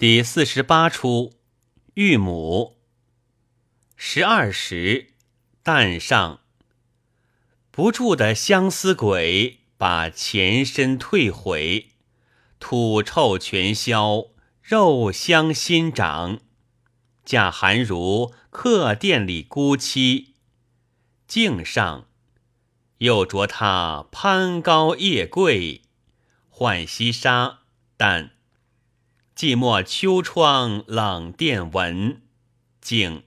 第四十八出，玉母。十二时，旦上，不住的相思鬼把前身退回，土臭全消，肉香新长。驾寒如客店里孤妻，敬上又着他攀高叶贵，浣溪沙，但。寂寞秋窗冷殿闻，竟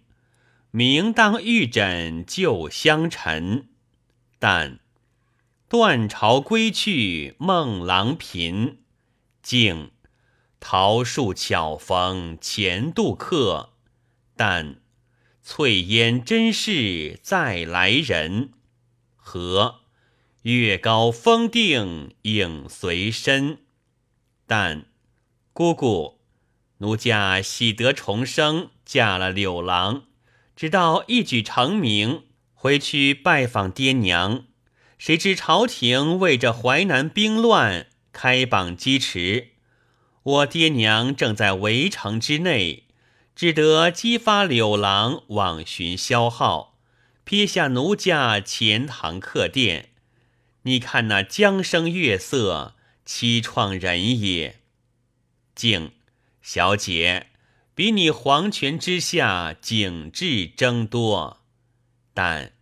明当玉枕旧香尘。但断巢归去梦郎频，竟桃树巧逢前度客。但翠烟真是再来人，和月高风定影随身。但。姑姑，奴家喜得重生，嫁了柳郎，直到一举成名，回去拜访爹娘。谁知朝廷为这淮南兵乱开榜击持，我爹娘正在围城之内，只得激发柳郎往寻消耗，撇下奴家钱塘客店。你看那江声月色，凄怆人也。静，小姐，比你黄泉之下景致争多，但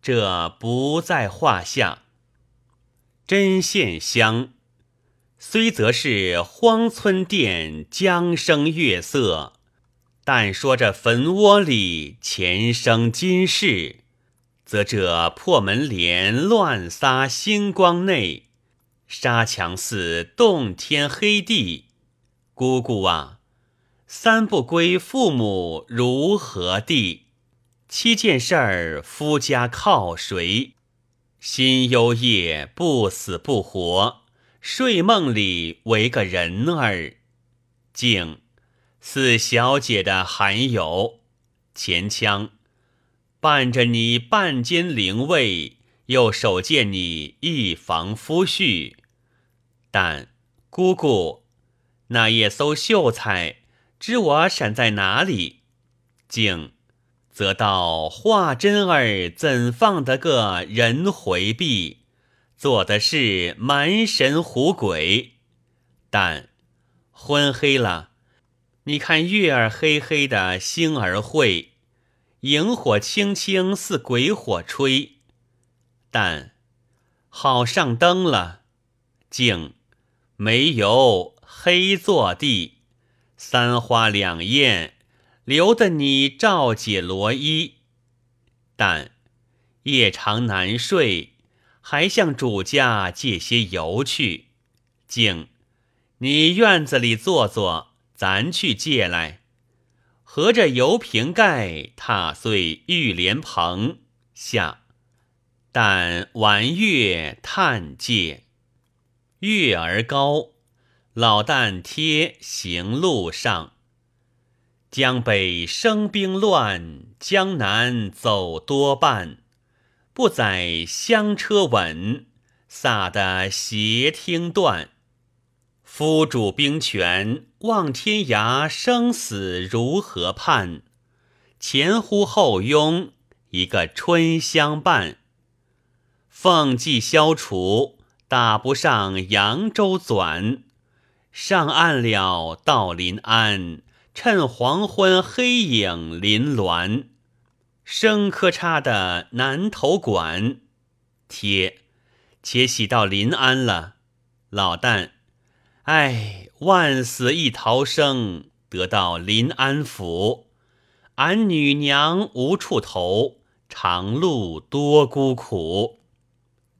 这不在话下。针线香，虽则是荒村店江声月色，但说这坟窝里前生今世，则这破门帘乱撒星光内，沙墙似洞天黑地。姑姑啊，三不归父母如何地？七件事儿夫家靠谁？心忧夜不死不活，睡梦里为个人儿。竟似小姐的罕有，前腔伴着你半间灵位，又守见你一房夫婿。但姑姑。那夜搜秀才，知我闪在哪里，竟则道画针儿怎放得个人回避？做的是蛮神虎鬼。但昏黑了，你看月儿黑黑的，星儿晦，萤火青青似鬼火吹。但好上灯了，竟没有。黑坐地，三花两艳，留得你照解罗衣。但夜长难睡，还向主家借些油去。静你院子里坐坐，咱去借来。合着油瓶盖，踏碎玉莲蓬下。但玩月探借，月儿高。老旦贴行路上，江北生兵乱，江南走多半。不载香车稳，撒得斜听断。夫主兵权望天涯，生死如何判？前呼后拥，一个春相伴。凤髻消除，打不上扬州转。上岸了，到临安，趁黄昏黑影临峦，生磕嚓的南头馆贴，且喜到临安了。老旦，哎，万死一逃生，得到临安府，俺女娘无处投，长路多孤苦。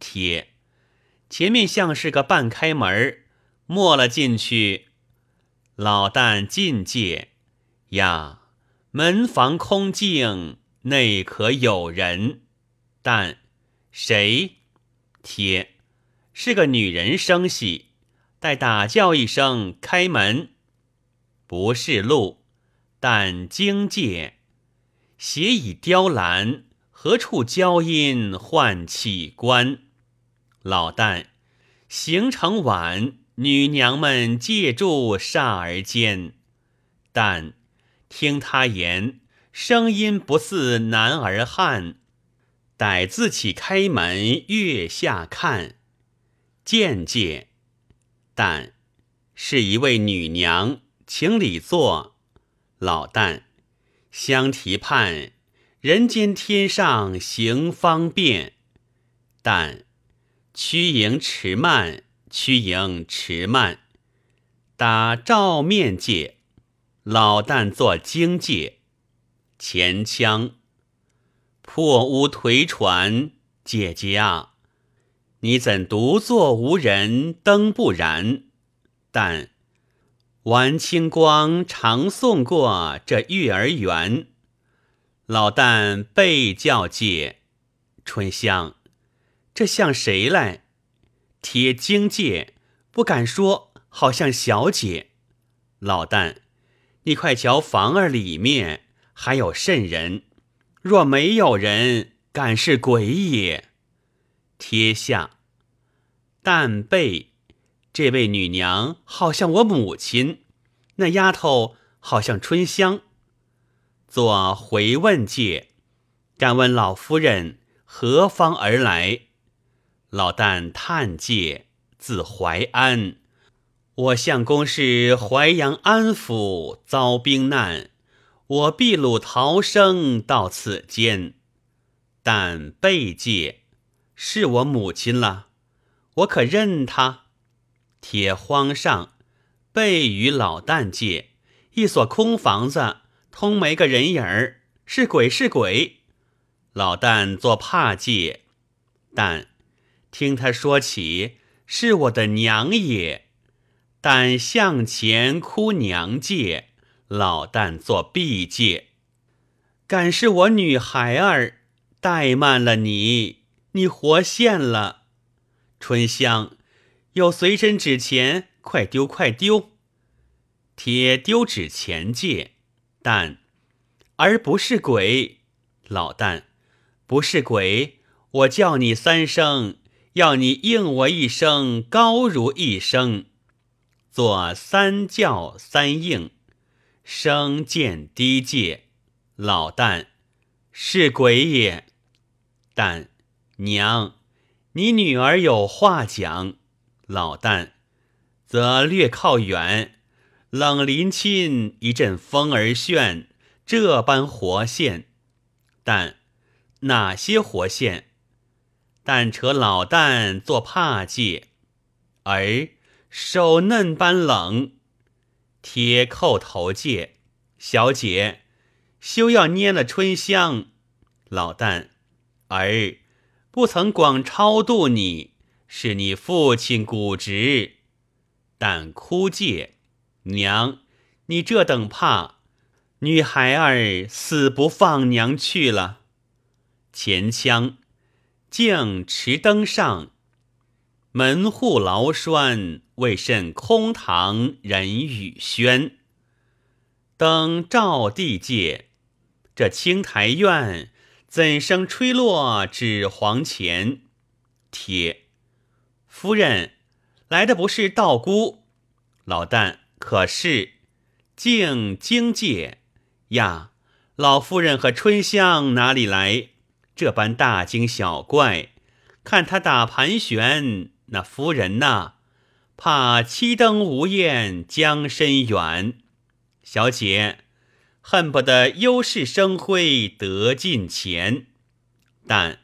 贴，前面像是个半开门儿没了进去，老旦进界呀，门房空静，内可有人。但谁贴是个女人声息，待打叫一声开门，不是路，但惊界，斜倚雕栏，何处娇音唤起关？老旦行程晚。女娘们借住霎儿间，但听他言，声音不似男儿汉。待自起开门，月下看，见介，但是一位女娘，请里坐。老旦相提盼，人间天上行方便。但屈迎迟慢，屈迎迟慢。打照面界，老旦做荆界，前腔。破屋颓船，姐姐啊，你怎独坐无人？灯不燃。但玩清光常送过这月儿圆。老旦背叫借春香，这像谁来？贴荆界，不敢说，好像小姐。老旦，你快瞧房儿里面还有甚人？若没有人，敢是鬼也。贴下，但背这位女娘好像我母亲，那丫头好像春香。做回问界，敢问老夫人何方而来？老旦叹介，字怀安，我相公是淮阳安抚遭兵难。我避鲁逃生到此间，但背介是我母亲了，我可认他？铁荒上背与老旦借一所空房子，通没个人影儿，是鬼是鬼？老旦做怕介，但听他说起是我的娘也，但向前哭娘借。老旦做毕戒，敢是我女孩儿怠慢了你，你活现了。春香有随身纸钱，快丢快丢。贴丢纸钱戒，但而不是鬼。老旦不是鬼，我叫你三声，要你应我一声，高如一声，做三叫三应。声渐低界，老旦是鬼也。但娘，你女儿有话讲。老旦则略靠远，冷林亲一阵风儿炫，这般活现。但哪些活现？但扯老旦做怕戒，而手嫩般冷。贴叩头戒，小姐，休要捏了春香。老旦儿不曾广超度你，是你父亲骨直。但哭戒，娘，你这等怕，女孩儿死不放娘去了。前腔，径持灯上。门户牢栓，为甚空堂人语喧？灯照地界，这青台院怎生吹落纸黄钱？铁夫人来的不是道姑，老旦可是敬经界呀？老夫人和春香哪里来？这般大惊小怪，看他打盘旋。那夫人呐，怕七灯无焰将身远，小姐恨不得优势生辉得近前。但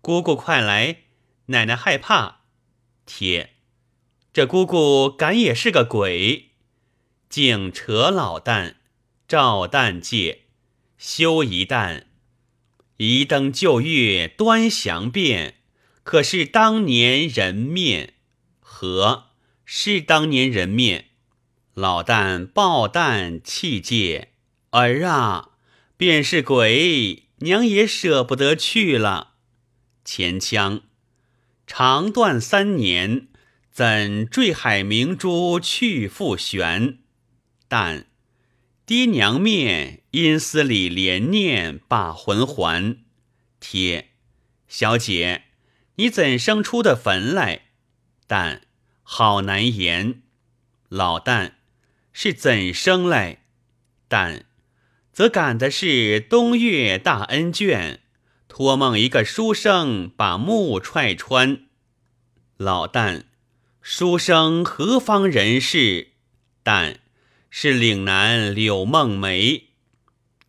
姑姑快来，奶奶害怕。铁这姑姑敢也是个鬼，竟扯老旦，照旦戒，休一旦，一灯旧月端详遍。可是当年人面，何是当年人面？老旦抱旦气戒儿啊，便是鬼，娘也舍不得去了。前腔长断三年，怎坠海明珠去复悬？但爹娘面，阴司里连念把魂还。贴小姐。你怎生出的坟来？但好难言。老旦是怎生来？但则赶的是东岳大恩眷，托梦一个书生把木踹穿。老旦，书生何方人士？但是岭南柳梦梅。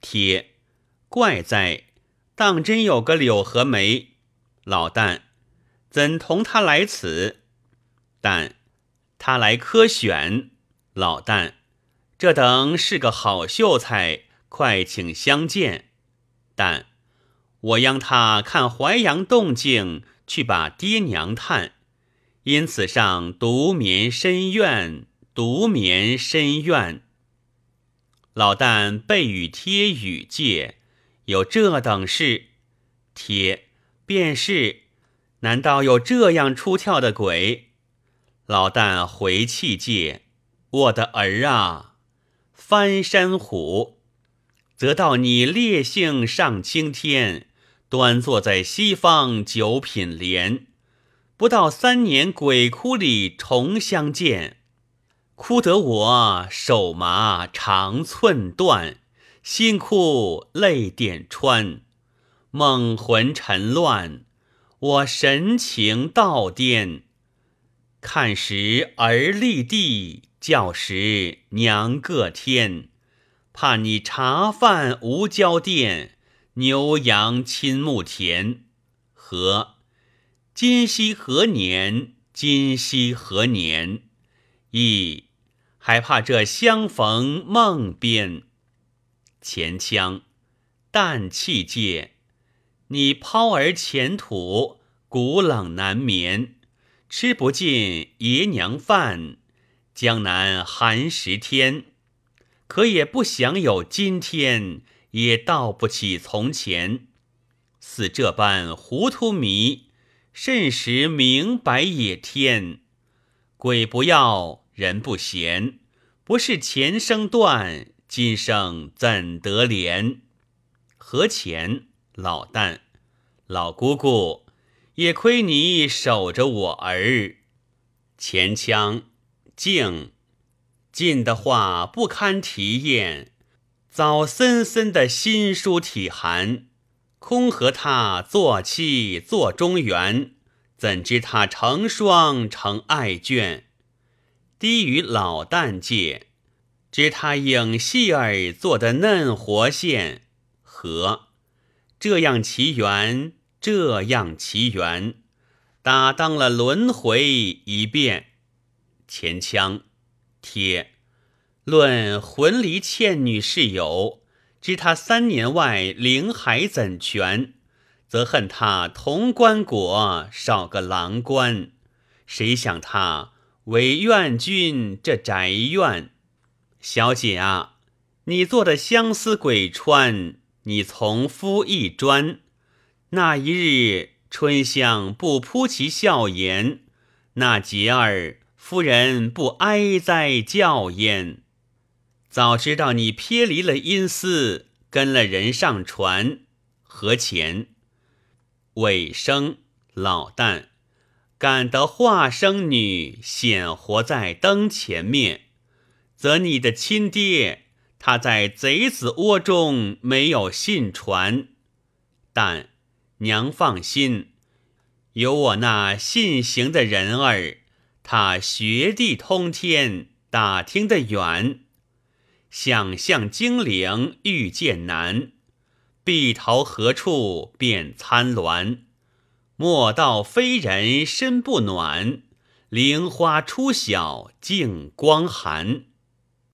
帖，怪哉，当真有个柳和梅。老旦，怎同他来此？但他来科选。老旦，这等是个好秀才。快请相见，但我央他看淮阳动静，去把爹娘探，因此上独眠深院，独眠深院。老旦备与贴语借，有这等事，贴便是，难道有这样出跳的鬼？老旦回气借，我的儿啊，翻山虎。则到你烈性上青天，端坐在西方九品莲，不到三年鬼窟里重相见，哭得我手麻肠寸断，心哭泪点穿，梦魂沉乱，我神情倒颠，看时儿立地，叫时娘各天。怕你茶饭无交店，牛羊亲牧田。何今夕何年？今夕何年？亦还怕这相逢梦边。前腔淡气界，你抛儿前土，骨冷难眠，吃不尽爷娘饭，江南寒食天。可也不想有今天，也道不起从前。似这般糊涂迷，甚时明白也天？鬼不要，人不闲，不是前生断，今生怎得连？何钱老旦，老姑姑，也亏你守着我儿。前腔静。近的话不堪提验，早森森的心书体寒，空和他做妻做中原，怎知他成双成爱眷？低于老旦界，知他影戏儿做的嫩活现，和这样奇缘，这样奇缘，打当了轮回一遍，前腔。贴论魂离倩女是有，知他三年外灵海怎全？则恨他潼关国少个郎官，谁想他为愿君这宅院？小姐啊，你做的相思鬼穿，你从夫一砖。那一日春香不扑其笑颜，那节儿。夫人不哀哉叫焉？早知道你偏离了阴司，跟了人上船，何钱？尾生老旦，感得化生女显活在灯前面，则你的亲爹他在贼子窝中没有信传，但娘放心，有我那信行的人儿。他学地通天，打听得远，想象精灵遇见难，碧桃何处变参鸾？莫道非人身不暖，菱花初晓镜光寒。